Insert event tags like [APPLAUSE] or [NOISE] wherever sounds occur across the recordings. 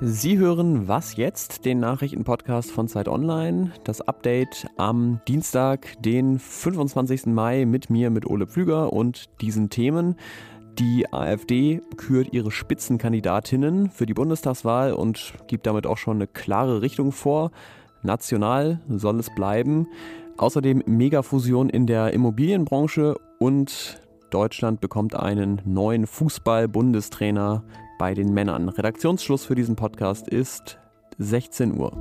Sie hören Was jetzt? Den Nachrichtenpodcast von Zeit Online. Das Update am Dienstag, den 25. Mai mit mir, mit Ole Pflüger und diesen Themen. Die AfD kürt ihre Spitzenkandidatinnen für die Bundestagswahl und gibt damit auch schon eine klare Richtung vor. National soll es bleiben. Außerdem Megafusion in der Immobilienbranche und Deutschland bekommt einen neuen Fußball-Bundestrainer bei den Männern. Redaktionsschluss für diesen Podcast ist 16 Uhr.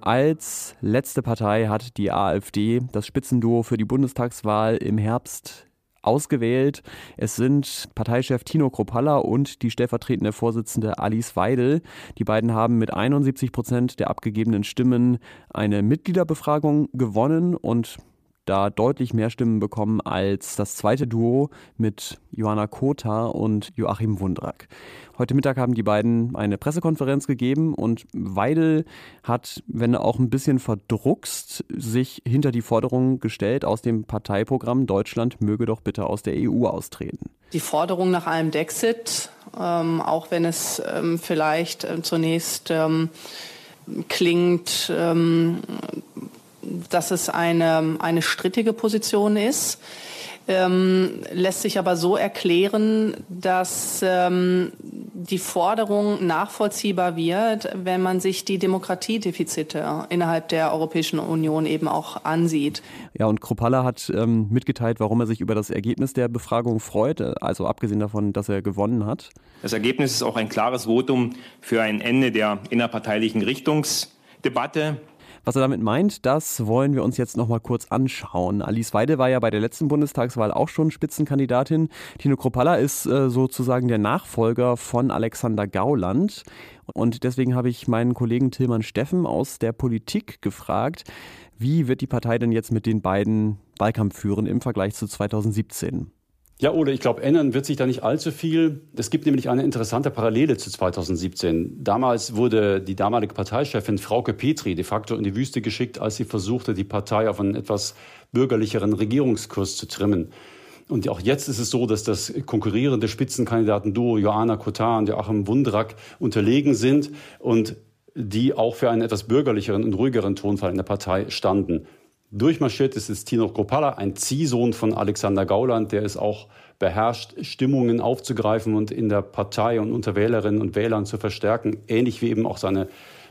Als letzte Partei hat die AfD das Spitzenduo für die Bundestagswahl im Herbst ausgewählt. Es sind Parteichef Tino Kropalla und die stellvertretende Vorsitzende Alice Weidel. Die beiden haben mit 71 Prozent der abgegebenen Stimmen eine Mitgliederbefragung gewonnen und da deutlich mehr Stimmen bekommen als das zweite Duo mit Johanna Kota und Joachim Wundrak. Heute Mittag haben die beiden eine Pressekonferenz gegeben und Weidel hat, wenn auch ein bisschen verdruckst, sich hinter die Forderung gestellt aus dem Parteiprogramm Deutschland möge doch bitte aus der EU austreten. Die Forderung nach einem Dexit, ähm, auch wenn es ähm, vielleicht äh, zunächst ähm, klingt, ähm, dass es eine, eine strittige Position ist. Ähm, lässt sich aber so erklären, dass ähm, die Forderung nachvollziehbar wird, wenn man sich die Demokratiedefizite innerhalb der Europäischen Union eben auch ansieht. Ja, und Kropalla hat ähm, mitgeteilt, warum er sich über das Ergebnis der Befragung freut, also abgesehen davon, dass er gewonnen hat. Das Ergebnis ist auch ein klares Votum für ein Ende der innerparteilichen Richtungsdebatte. Was er damit meint, das wollen wir uns jetzt noch mal kurz anschauen. Alice Weide war ja bei der letzten Bundestagswahl auch schon Spitzenkandidatin. Tino Kropalla ist äh, sozusagen der Nachfolger von Alexander Gauland. Und deswegen habe ich meinen Kollegen Tilman Steffen aus der Politik gefragt, wie wird die Partei denn jetzt mit den beiden Wahlkampf führen im Vergleich zu 2017? Ja, Ole, ich glaube, ändern wird sich da nicht allzu viel. Es gibt nämlich eine interessante Parallele zu 2017. Damals wurde die damalige Parteichefin Frauke Petri de facto in die Wüste geschickt, als sie versuchte, die Partei auf einen etwas bürgerlicheren Regierungskurs zu trimmen. Und auch jetzt ist es so, dass das konkurrierende Spitzenkandidaten-Duo Joanna Kotar und Joachim Wundrak unterlegen sind und die auch für einen etwas bürgerlicheren und ruhigeren Tonfall in der Partei standen. Durchmarschiert ist es Tino Kropala, ein Ziehsohn von Alexander Gauland, der es auch beherrscht, Stimmungen aufzugreifen und in der Partei und unter Wählerinnen und Wählern zu verstärken. Ähnlich wie eben auch seine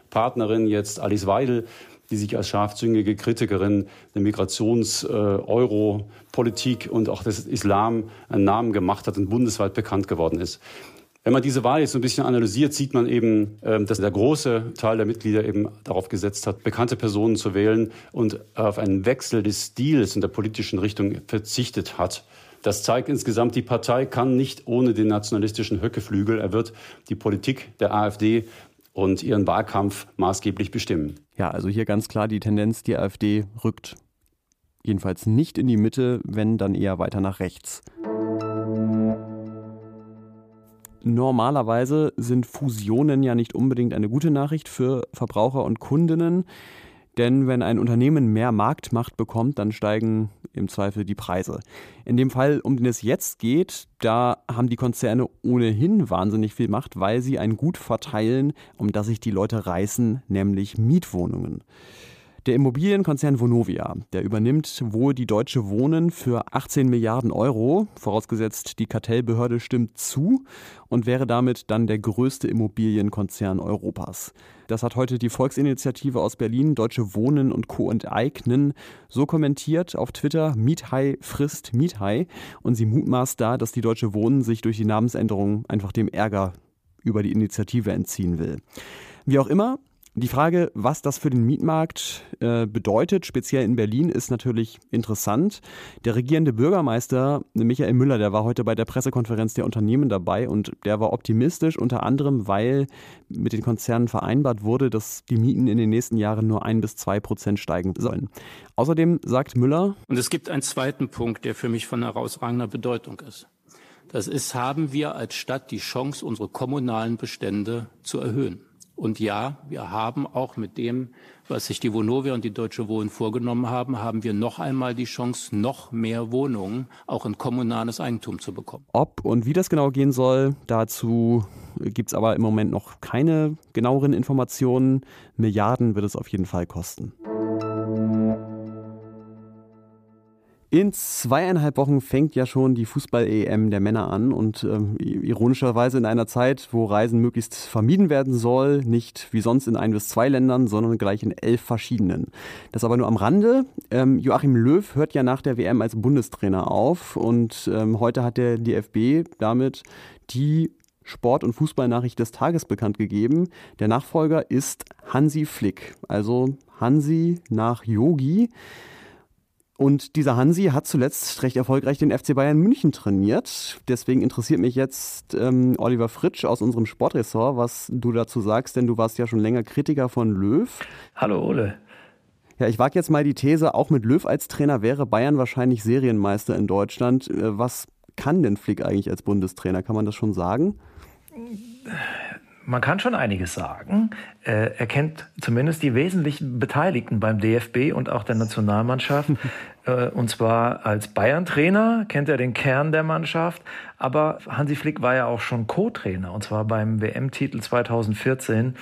Partnerin jetzt Alice Weidel, die sich als scharfzüngige Kritikerin der Migrations-Euro-Politik äh, und auch des Islam einen Namen gemacht hat und bundesweit bekannt geworden ist. Wenn man diese Wahl jetzt so ein bisschen analysiert, sieht man eben, ähm, dass der große Teil der Mitglieder eben darauf gesetzt hat, bekannte Personen zu wählen und auf einen Wechsel des Stils in der politischen Richtung verzichtet hat. Das zeigt insgesamt, die Partei kann nicht ohne den nationalistischen Höckeflügel. Er wird die Politik der AfD und ihren Wahlkampf maßgeblich bestimmen. Ja, also hier ganz klar die Tendenz, die AfD rückt jedenfalls nicht in die Mitte, wenn dann eher weiter nach rechts. Normalerweise sind Fusionen ja nicht unbedingt eine gute Nachricht für Verbraucher und Kundinnen. Denn wenn ein Unternehmen mehr Marktmacht bekommt, dann steigen im Zweifel die Preise. In dem Fall, um den es jetzt geht, da haben die Konzerne ohnehin wahnsinnig viel Macht, weil sie ein Gut verteilen, um das sich die Leute reißen, nämlich Mietwohnungen. Der Immobilienkonzern Vonovia, der übernimmt wohl die Deutsche Wohnen für 18 Milliarden Euro, vorausgesetzt die Kartellbehörde stimmt zu und wäre damit dann der größte Immobilienkonzern Europas. Das hat heute die Volksinitiative aus Berlin, Deutsche Wohnen und Co. enteignen, so kommentiert auf Twitter, Miethai frisst Miethai und sie mutmaßt da, dass die Deutsche Wohnen sich durch die Namensänderung einfach dem Ärger über die Initiative entziehen will. Wie auch immer, die Frage, was das für den Mietmarkt äh, bedeutet, speziell in Berlin, ist natürlich interessant. Der regierende Bürgermeister Michael Müller, der war heute bei der Pressekonferenz der Unternehmen dabei und der war optimistisch, unter anderem, weil mit den Konzernen vereinbart wurde, dass die Mieten in den nächsten Jahren nur ein bis zwei Prozent steigen sollen. Außerdem sagt Müller. Und es gibt einen zweiten Punkt, der für mich von herausragender Bedeutung ist. Das ist, haben wir als Stadt die Chance, unsere kommunalen Bestände zu erhöhen. Und ja, wir haben auch mit dem, was sich die Vonovia und die Deutsche Wohnen vorgenommen haben, haben wir noch einmal die Chance, noch mehr Wohnungen auch in kommunales Eigentum zu bekommen. Ob und wie das genau gehen soll, dazu gibt es aber im Moment noch keine genaueren Informationen. Milliarden wird es auf jeden Fall kosten. In zweieinhalb Wochen fängt ja schon die Fußball-EM der Männer an und ähm, ironischerweise in einer Zeit, wo Reisen möglichst vermieden werden soll, nicht wie sonst in ein bis zwei Ländern, sondern gleich in elf verschiedenen. Das aber nur am Rande. Ähm, Joachim Löw hört ja nach der WM als Bundestrainer auf und ähm, heute hat der DFB damit die Sport- und Fußballnachricht des Tages bekannt gegeben. Der Nachfolger ist Hansi Flick, also Hansi nach Yogi. Und dieser Hansi hat zuletzt recht erfolgreich den FC Bayern München trainiert. Deswegen interessiert mich jetzt ähm, Oliver Fritsch aus unserem Sportressort, was du dazu sagst, denn du warst ja schon länger Kritiker von Löw. Hallo Ole. Ja, ich wage jetzt mal die These, auch mit Löw als Trainer wäre Bayern wahrscheinlich Serienmeister in Deutschland. Äh, was kann denn Flick eigentlich als Bundestrainer? Kann man das schon sagen? Man kann schon einiges sagen. Äh, er kennt zumindest die wesentlichen Beteiligten beim DFB und auch der Nationalmannschaft. [LAUGHS] Äh, und zwar als Bayern-Trainer kennt er den Kern der Mannschaft. Aber Hansi Flick war ja auch schon Co-Trainer und zwar beim WM-Titel 2014.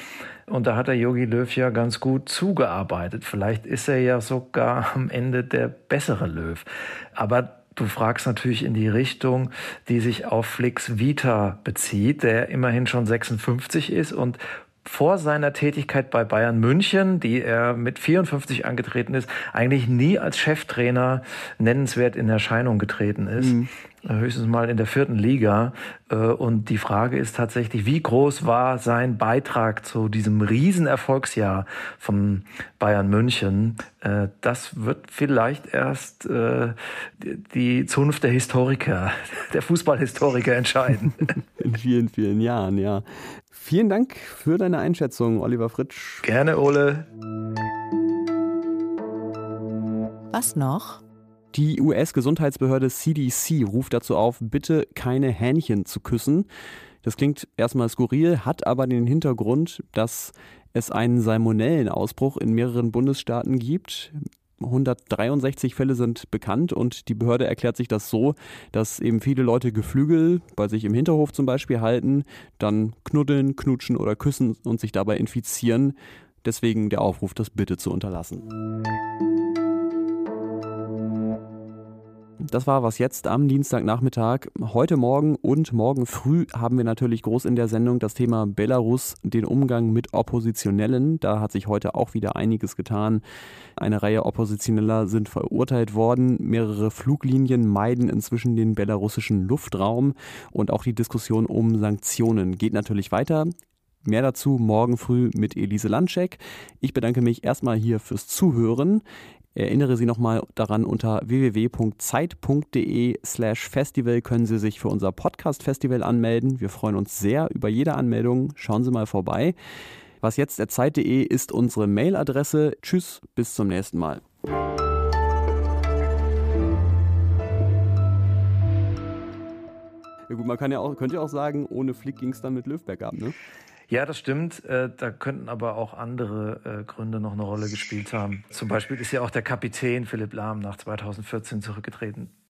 Und da hat der Jogi Löw ja ganz gut zugearbeitet. Vielleicht ist er ja sogar am Ende der bessere Löw. Aber Du fragst natürlich in die Richtung, die sich auf Flix Vita bezieht, der immerhin schon 56 ist und vor seiner Tätigkeit bei Bayern München, die er mit 54 angetreten ist, eigentlich nie als Cheftrainer nennenswert in Erscheinung getreten ist. Mhm höchstens mal in der vierten Liga. Äh, und die Frage ist tatsächlich, wie groß war sein Beitrag zu diesem Riesenerfolgsjahr von Bayern München? Äh, das wird vielleicht erst äh, die Zunft der Historiker, [LAUGHS] der Fußballhistoriker entscheiden. [LAUGHS] In vielen, vielen Jahren, ja. Vielen Dank für deine Einschätzung, Oliver Fritsch. Gerne, Ole. Was noch? Die US-Gesundheitsbehörde CDC ruft dazu auf, bitte keine Hähnchen zu küssen. Das klingt erstmal skurril, hat aber den Hintergrund, dass es einen Salmonellenausbruch in mehreren Bundesstaaten gibt. 163 Fälle sind bekannt und die Behörde erklärt sich das so, dass eben viele Leute Geflügel bei sich im Hinterhof zum Beispiel halten, dann knuddeln, knutschen oder küssen und sich dabei infizieren. Deswegen der Aufruf, das bitte zu unterlassen. Das war was jetzt am Dienstagnachmittag. Heute Morgen und morgen früh haben wir natürlich groß in der Sendung das Thema Belarus, den Umgang mit Oppositionellen. Da hat sich heute auch wieder einiges getan. Eine Reihe Oppositioneller sind verurteilt worden. Mehrere Fluglinien meiden inzwischen den belarussischen Luftraum. Und auch die Diskussion um Sanktionen geht natürlich weiter. Mehr dazu morgen früh mit Elise Landschek. Ich bedanke mich erstmal hier fürs Zuhören. Erinnere Sie nochmal daran, unter www.zeit.de slash festival können Sie sich für unser Podcast-Festival anmelden. Wir freuen uns sehr über jede Anmeldung. Schauen Sie mal vorbei. Was jetzt der Zeit.de ist unsere Mailadresse. Tschüss, bis zum nächsten Mal. Ja gut, man kann ja auch, könnte ja auch sagen, ohne Flick ging es dann mit Löwberg ab, ne? Ja, das stimmt. Äh, da könnten aber auch andere äh, Gründe noch eine Rolle gespielt haben. Zum Beispiel ist ja auch der Kapitän Philipp Lahm nach 2014 zurückgetreten.